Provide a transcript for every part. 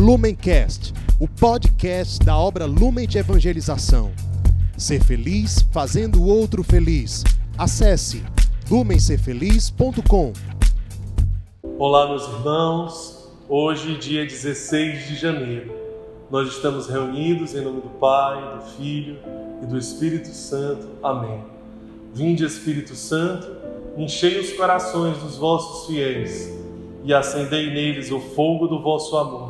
Lumencast, o podcast da obra Lumen de Evangelização. Ser feliz fazendo o outro feliz. Acesse lumencerfeliz.com. Olá, meus irmãos. Hoje, dia 16 de janeiro, nós estamos reunidos em nome do Pai, do Filho e do Espírito Santo. Amém. Vinde, Espírito Santo, enchei os corações dos vossos fiéis e acendei neles o fogo do vosso amor.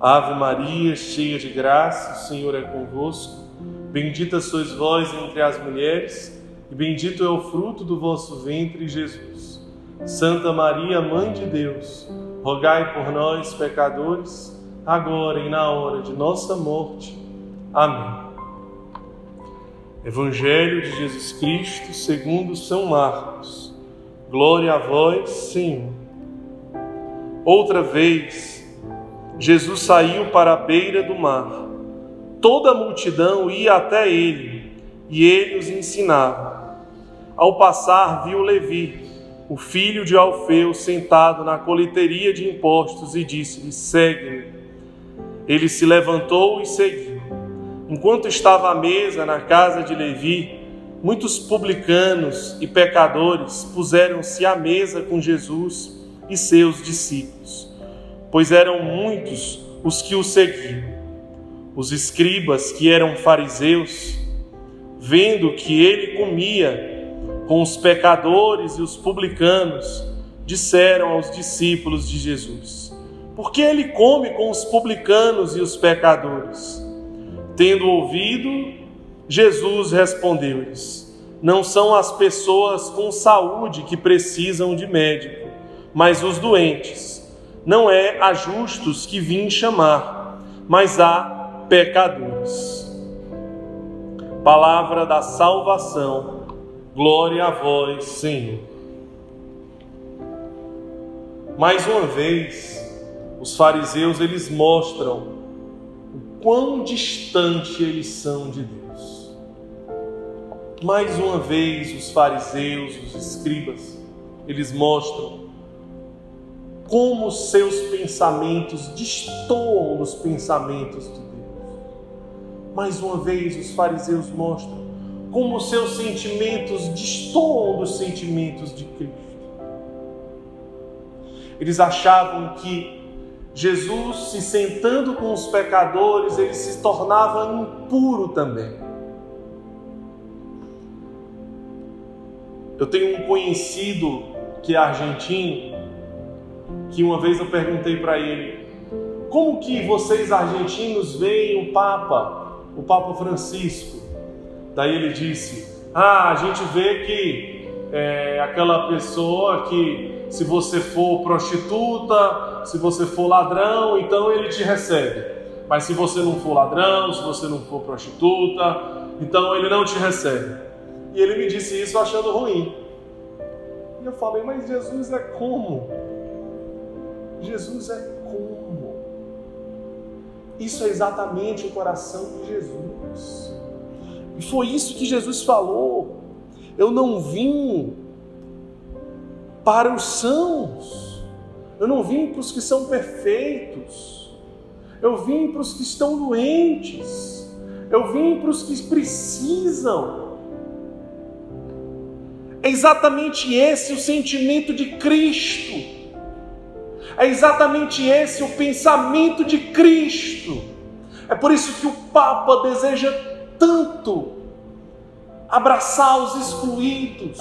Ave Maria, cheia de graça, o Senhor é convosco. Bendita sois vós entre as mulheres, e bendito é o fruto do vosso ventre, Jesus. Santa Maria, Mãe de Deus, rogai por nós, pecadores, agora e na hora de nossa morte. Amém. Evangelho de Jesus Cristo, segundo São Marcos. Glória a vós, Senhor. Outra vez, Jesus saiu para a beira do mar. Toda a multidão ia até ele e ele os ensinava. Ao passar, viu Levi, o filho de Alfeu, sentado na coleteria de impostos e disse-lhe: Segue-me. Ele se levantou e seguiu. Enquanto estava à mesa na casa de Levi, muitos publicanos e pecadores puseram-se à mesa com Jesus e seus discípulos pois eram muitos os que o seguiam. Os escribas, que eram fariseus, vendo que ele comia com os pecadores e os publicanos, disseram aos discípulos de Jesus: Por que ele come com os publicanos e os pecadores? Tendo ouvido, Jesus respondeu-lhes: Não são as pessoas com saúde que precisam de médico, mas os doentes não é a justos que vim chamar, mas a pecadores. Palavra da salvação, glória a vós, Senhor. Mais uma vez, os fariseus eles mostram o quão distante eles são de Deus. Mais uma vez, os fariseus, os escribas, eles mostram como seus pensamentos destoam dos pensamentos de Deus. Mais uma vez, os fariseus mostram como seus sentimentos destoam dos sentimentos de Cristo. Eles achavam que Jesus, se sentando com os pecadores, ele se tornava impuro também. Eu tenho um conhecido que é argentino que uma vez eu perguntei para ele: como que vocês argentinos veem o Papa, o Papa Francisco? Daí ele disse: ah, a gente vê que é aquela pessoa que se você for prostituta, se você for ladrão, então ele te recebe. Mas se você não for ladrão, se você não for prostituta, então ele não te recebe. E ele me disse isso achando ruim. E eu falei, mas Jesus é como? Jesus é como. Isso é exatamente o coração de Jesus. E foi isso que Jesus falou. Eu não vim para os sãos. Eu não vim para os que são perfeitos. Eu vim para os que estão doentes. Eu vim para os que precisam. É exatamente esse o sentimento de Cristo. É exatamente esse o pensamento de Cristo. É por isso que o Papa deseja tanto abraçar os excluídos,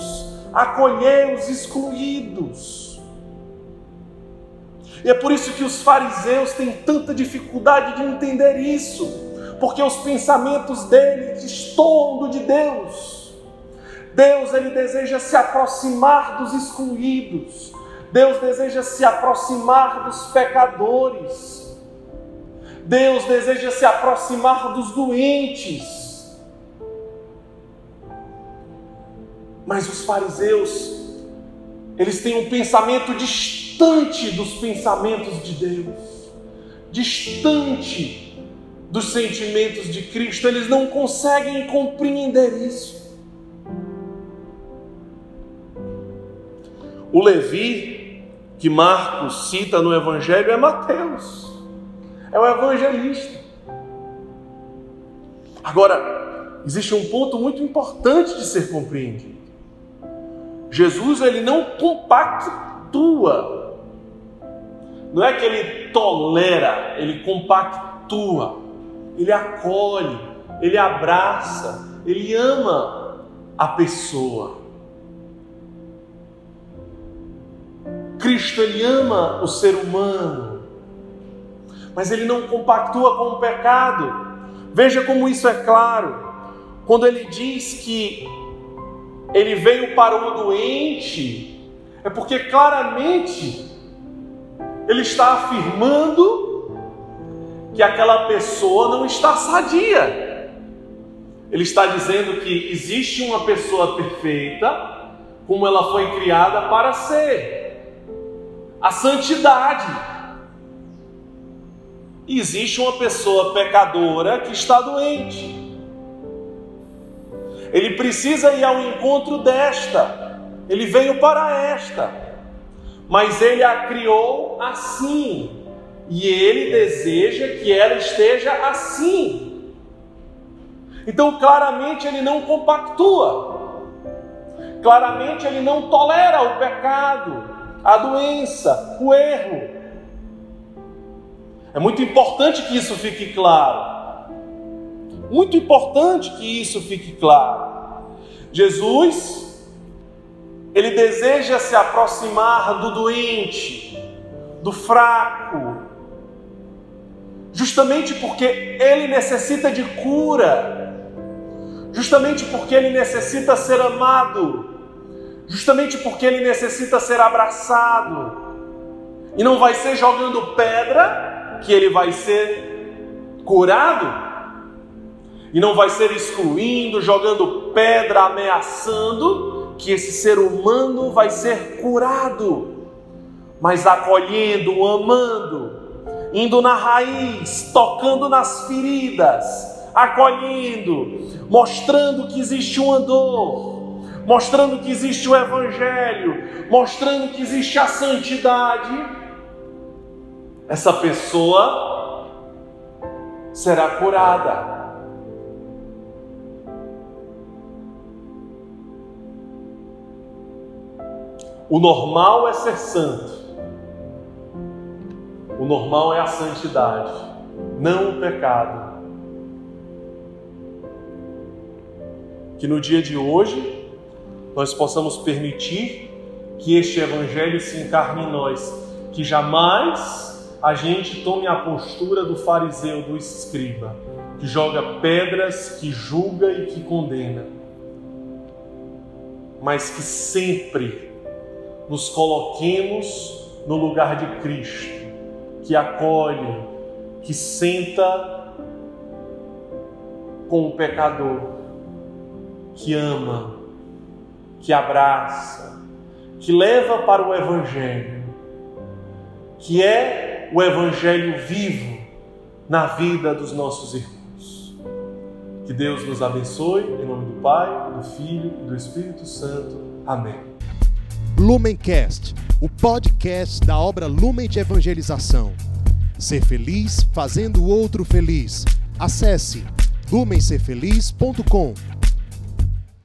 acolher os excluídos. E é por isso que os fariseus têm tanta dificuldade de entender isso, porque os pensamentos deles destoam do de Deus. Deus ele deseja se aproximar dos excluídos, Deus deseja se aproximar dos pecadores. Deus deseja se aproximar dos doentes. Mas os fariseus, eles têm um pensamento distante dos pensamentos de Deus, distante dos sentimentos de Cristo, eles não conseguem compreender isso. O Levi, que Marcos cita no Evangelho, é Mateus, é o evangelista. Agora, existe um ponto muito importante de ser compreendido. Jesus ele não compactua, não é que ele tolera, ele compactua, ele acolhe, ele abraça, ele ama a pessoa. Cristo ele ama o ser humano, mas ele não compactua com o pecado. Veja como isso é claro. Quando ele diz que ele veio para o doente, é porque claramente ele está afirmando que aquela pessoa não está sadia. Ele está dizendo que existe uma pessoa perfeita, como ela foi criada para ser a santidade. Existe uma pessoa pecadora que está doente. Ele precisa ir ao encontro desta. Ele veio para esta. Mas ele a criou assim. E ele deseja que ela esteja assim. Então, claramente, ele não compactua. Claramente, ele não tolera o pecado a doença, o erro. É muito importante que isso fique claro. Muito importante que isso fique claro. Jesus, ele deseja se aproximar do doente, do fraco, justamente porque ele necessita de cura, justamente porque ele necessita ser amado justamente porque ele necessita ser abraçado. E não vai ser jogando pedra que ele vai ser curado. E não vai ser excluindo, jogando pedra, ameaçando que esse ser humano vai ser curado. Mas acolhendo, amando, indo na raiz, tocando nas feridas, acolhendo, mostrando que existe uma dor, mostrando que existe o Evangelho, mostrando que existe a santidade, essa pessoa será curada. O normal é ser santo. O normal é a santidade, não o pecado. Que no dia de hoje nós possamos permitir que este Evangelho se encarne em nós, que jamais a gente tome a postura do fariseu, do escriba, que joga pedras, que julga e que condena, mas que sempre nos coloquemos no lugar de Cristo, que acolhe, que senta com o pecador, que ama, que abraça, que leva para o Evangelho, que é o Evangelho vivo na vida dos nossos irmãos. Que Deus nos abençoe, em nome do Pai, do Filho e do Espírito Santo. Amém. Lumencast, o podcast da obra Lumen de Evangelização. Ser feliz fazendo o outro feliz. Acesse lumencerfeliz.com.